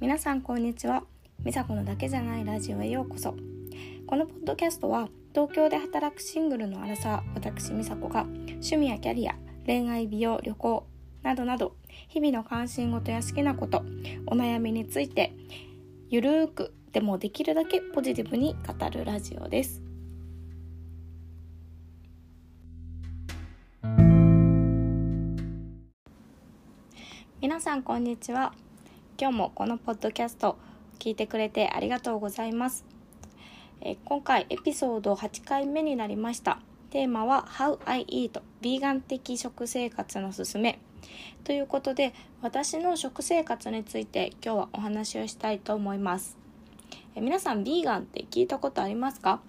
皆さんこんにちは。美佐子のだけじゃないラジオへようこそ。このポッドキャストは東京で働くシングルのアラサー私美佐子が趣味やキャリア恋愛美容旅行などなど日々の関心事や好きなことお悩みについてゆるーくでもできるだけポジティブに語るラジオです。皆さんこんにちは。今日もこのポッドキャスト聞いてくれてありがとうございます。え今回エピソード8回目になりました。テーマは How I Eat ヴィーガン的食生活のすすめということで私の食生活について今日はお話をしたいと思います。え皆さんヴィーガンって聞いたことありますか？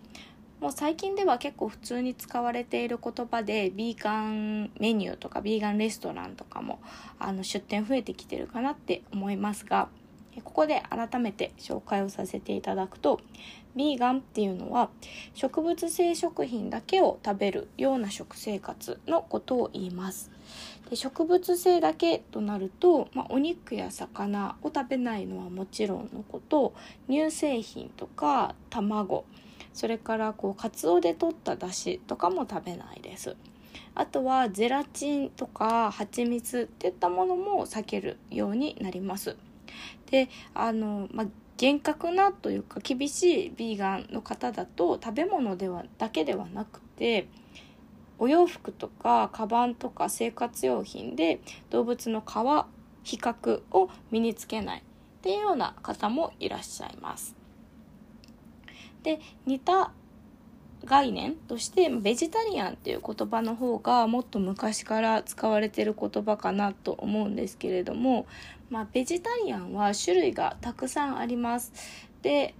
もう最近では結構普通に使われている言葉でビーガンメニューとかビーガンレストランとかもあの出店増えてきてるかなって思いますがここで改めて紹介をさせていただくとビーガンっていうのは植物性食品だけを食べるような食生活のことを言います。で植物性だけとなると、まあ、お肉や魚を食べないのはもちろんのこと乳製品とか卵それからこうカツオで取っただしとかも食べないです。あとはゼラチンとか蜂蜜っていったものも避けるようになります。であの、まあ、厳格なというか厳しいヴィーガンの方だと食べ物ではだけではなくてお洋服とかカバンとか生活用品で動物の皮比較を身につけないっていうような方もいらっしゃいます。で似た概念としてベジタリアンっていう言葉の方がもっと昔から使われてる言葉かなと思うんですけれども、まあ、ベジタリアンは種類がたくさんあります。で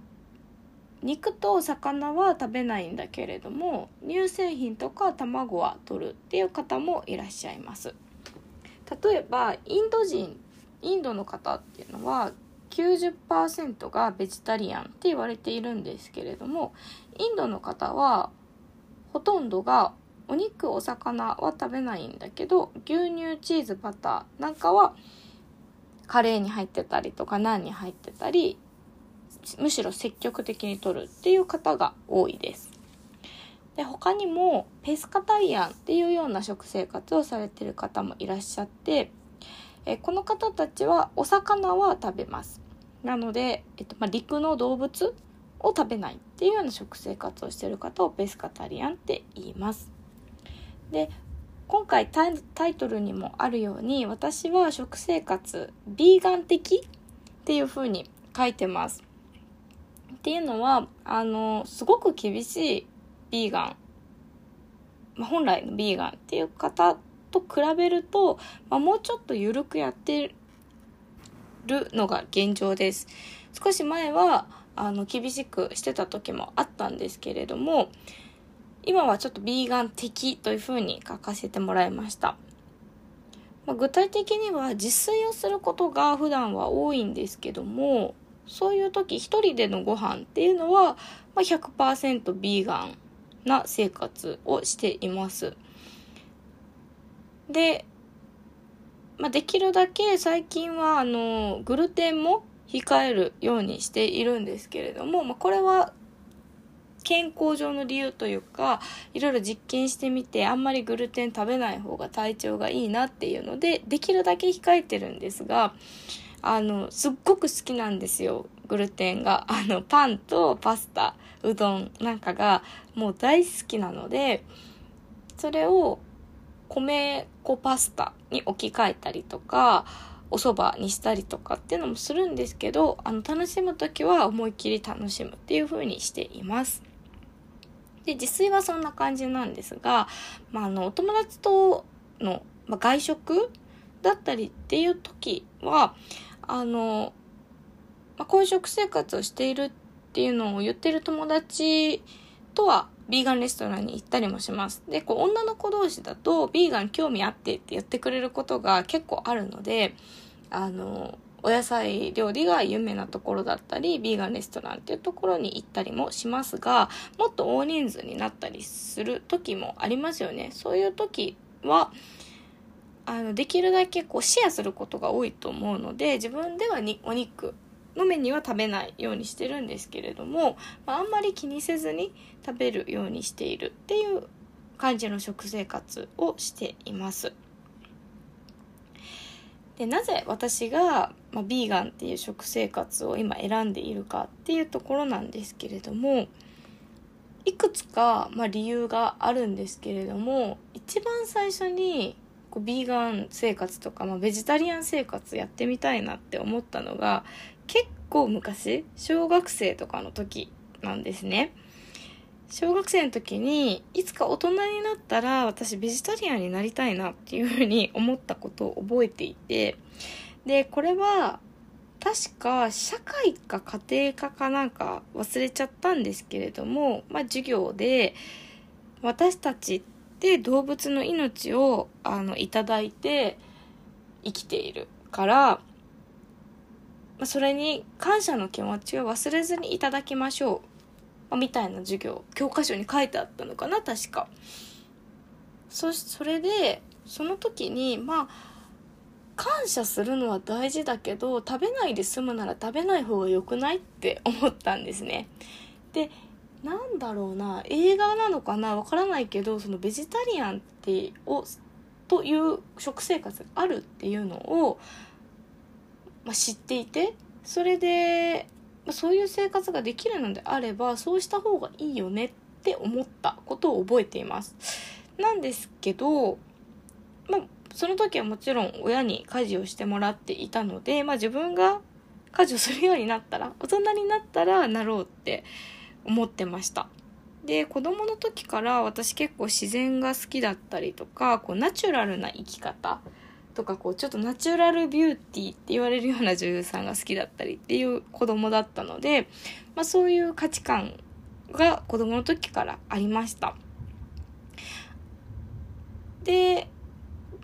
肉と魚は食べないんだけれども乳製品とか卵は取るっていう方もいらっしゃいます例えばインド人インドの方っていうのは90%がベジタリアンって言われているんですけれどもインドの方はほとんどがお肉お魚は食べないんだけど牛乳チーズバターなんかはカレーに入ってたりとかナンに入ってたりむしろ積極的に取るっていう方が多いです。で他にもペスカタリアンっていうような食生活をされてる方もいらっしゃってえこの方たちはお魚は食べますなので、えっとまあ、陸の動物を食べないっていうような食生活をしている方をペスカタリアンって言います。で今回タイトルにもあるように私は食生活ビーガン的っていう風に書いてます。っていうのはあのすごく厳しいビーガン、まあ、本来のビーガンっていう方と比べると、まあ、もうちょっと緩くやってるのが現状です。少し前はあの厳しくしてた時もあったんですけれども今はちょっとビーガン的というふうに書かせてもらいました。まあ、具体的には自炊をすることが普段は多いんですけどもそういう時一人でのご飯っていうのは、まあ、100%ビーガンな生活をしています。でまあ、できるだけ最近はあのグルテンも控えるようにしているんですけれども、まあ、これは健康上の理由というかいろいろ実験してみてあんまりグルテン食べない方が体調がいいなっていうのでできるだけ控えてるんですがあのすっごく好きなんですよグルテンが。あのパンとパスタうどんなんかがもう大好きなのでそれを米粉パスタに置き換えたりとかお蕎麦にしたりとかっていうのもするんですけどあの楽しむ時は思いっきり楽しむっていう風にしています。で自炊はそんな感じなんですが、まあ、あのお友達との、まあ、外食だったりっていう時はあの、まあ、こういう食生活をしているっていうのを言ってる友達とはビーガンレストランに行ったりもします。で、こう女の子同士だとビーガン興味あってって言ってくれることが結構あるので、あの、お野菜料理が有名なところだったり、ビーガンレストランっていうところに行ったりもしますが、もっと大人数になったりする時もありますよね。そういう時は、あの、できるだけこうシェアすることが多いと思うので、自分ではにお肉のメニューは食べないようにしてるんですけれども、まあ、あんまり気にせずに食べるようにしているっていう感じの食生活をしています。でなぜ私が、まあ、ビーガンっていう食生活を今選んでいるかっていうところなんですけれどもいくつか、まあ、理由があるんですけれども一番最初にこうビーガン生活とか、まあ、ベジタリアン生活やってみたいなって思ったのが結構昔小学生とかの時なんですね。小学生の時にいつか大人になったら私ベジタリアンになりたいなっていうふうに思ったことを覚えていてでこれは確か社会か家庭科かなんか忘れちゃったんですけれども、まあ、授業で私たちって動物の命をあのいただいて生きているから、まあ、それに感謝の気持ちを忘れずにいただきましょう。まあみたいな授業教科書に書いてあったのかな確か。そそれでその時にまあ感謝するのは大事だけど食べないで済むなら食べない方が良くないって思ったんですね。でなんだろうな映画なのかなわからないけどそのベジタリアンってをという食生活があるっていうのを、まあ、知っていてそれでまあそういう生活ができるのであればそうした方がいいよねって思ったことを覚えています。なんですけどまあその時はもちろん親に家事をしてもらっていたので、まあ、自分が家事をするようになったら大人になったらなろうって思ってました。で子供の時から私結構自然が好きだったりとかこうナチュラルな生き方とかこうちょっとナチュラルビューティーって言われるような女優さんが好きだったりっていう子供だったので、まあ、そういう価値観が子供の時からありました。で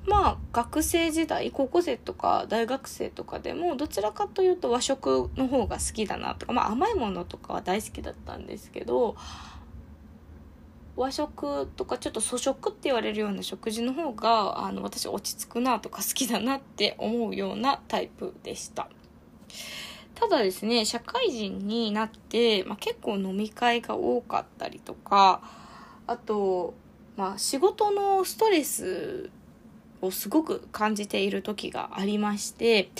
まあ学生時代高校生とか大学生とかでもどちらかというと和食の方が好きだなとか、まあ、甘いものとかは大好きだったんですけど和食とかちょっと粗食って言われるような食事の方があの私落ち着くなとか好きだなって思うようなタイプでした。ただですね社会人になって、まあ、結構飲み会が多かったりとかあと、まあ、仕事のストレスをすごく感じている時がありまして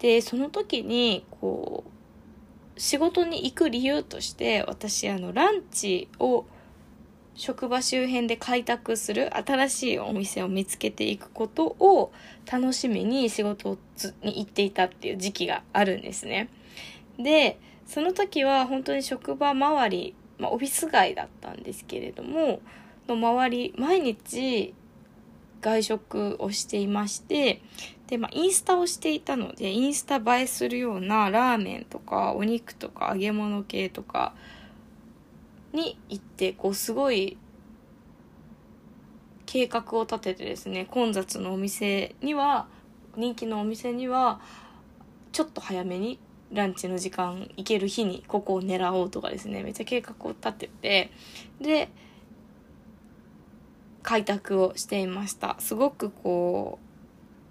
でその時にこう仕事に行く理由として私あのランチを職場周辺で開拓する新しいお店を見つけていくことを楽しみに仕事に行っていたっていう時期があるんですね。で、その時は本当に職場周り、まあ、オフィス街だったんですけれども、の周り、毎日外食をしていまして、で、まあ、インスタをしていたので、インスタ映えするようなラーメンとかお肉とか揚げ物系とか、に行ってこうすごい計画を立ててですね混雑のお店には人気のお店にはちょっと早めにランチの時間行ける日にここを狙おうとかですねめっちゃ計画を立ててで開拓をしていました。すごくこ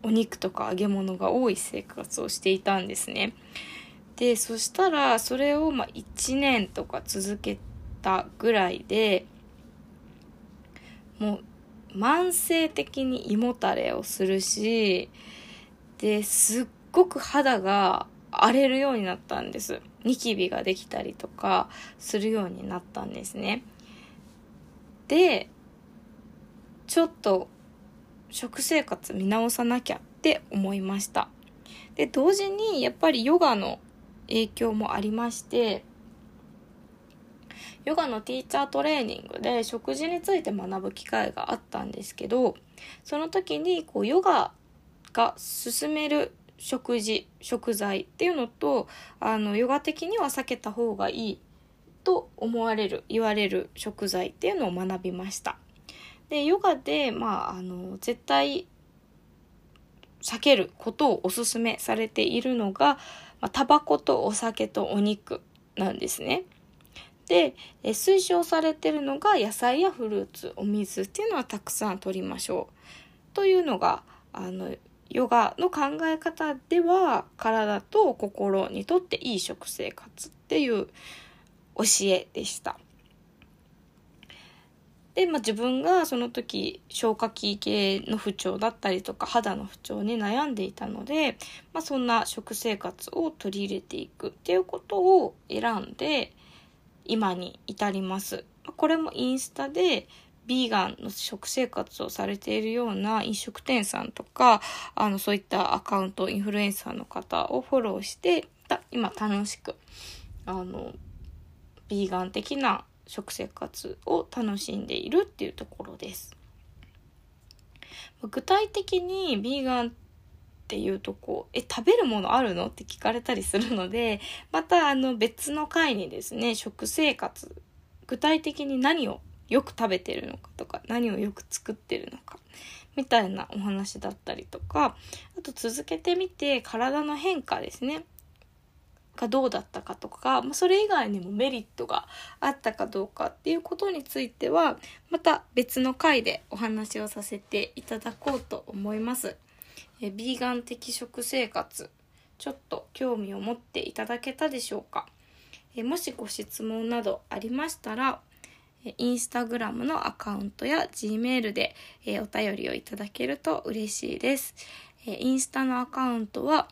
うお肉とか揚げ物が多い生活をしていたんですね。でそしたらそれをまあ1年とか続けたぐらいでもう慢性的に胃もたれをするしですっごく肌が荒れるようになったんです。ニキビができたりとかするようになったんですね。でちょっと食生活見直さなきゃって思いました。で同時にやっぱりヨガの影響もありましてヨガのティーチャートレーニングで食事について学ぶ機会があったんですけどその時にこうヨガが進める食事食材っていうのとあのヨガ的には避けた方がいいと思われる言われる食材っていうのを学びました。でヨガでまああの絶対避けることをおすすめされているのが、まあ、タバコとお酒とお肉なんですね。で、え推奨されてるのが野菜やフルーツお水っていうのはたくさん取りましょうというのがあのヨガの考え方では体と心にとっていい食生活っていう教えでした。で、まあ、自分がその時消化器系の不調だったりとか肌の不調に悩んでいたので、まあ、そんな食生活を取り入れていくっていうことを選んで今に至ります。これもインスタでビーガンの食生活をされているような飲食店さんとか、あの、そういったアカウント、インフルエンサーの方をフォローして、今楽しく、あの、ビーガン的な食生活を楽しんでいるっていうところです。具体的にビーガンっていうとこ、え、食べるものあるの？って聞かれたりするので、またあの別の回にですね、食生活、具体的に何をよく食べてるのかとか、何をよく作ってるのか、みたいなお話だったりとか、あと続けてみて体の変化ですね。がどうだったかとか、まあ、それ以外にもメリットがあったかどうかっていうことについては、また別の回でお話をさせていただこうと思います。えビーガン的食生活、ちょっと興味を持っていただけたでしょうか。えもしご質問などありましたら、インスタグラムのアカウントや Gmail で、えお便りをいただけると嬉しいです。えインスタのアカウントは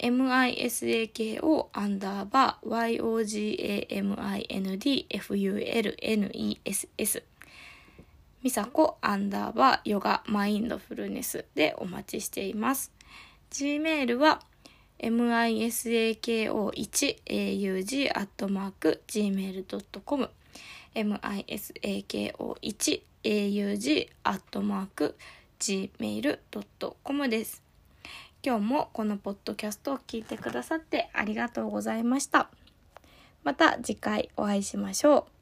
misako アンダーバー yogamindfulness みさこアンダーバーヨガマインドフルネスでお待ちしています。Gmail は misako1aug.gmail.com misako1aug.gmail.com です。今日もこのポッドキャストを聞いてくださってありがとうございました。また次回お会いしましょう。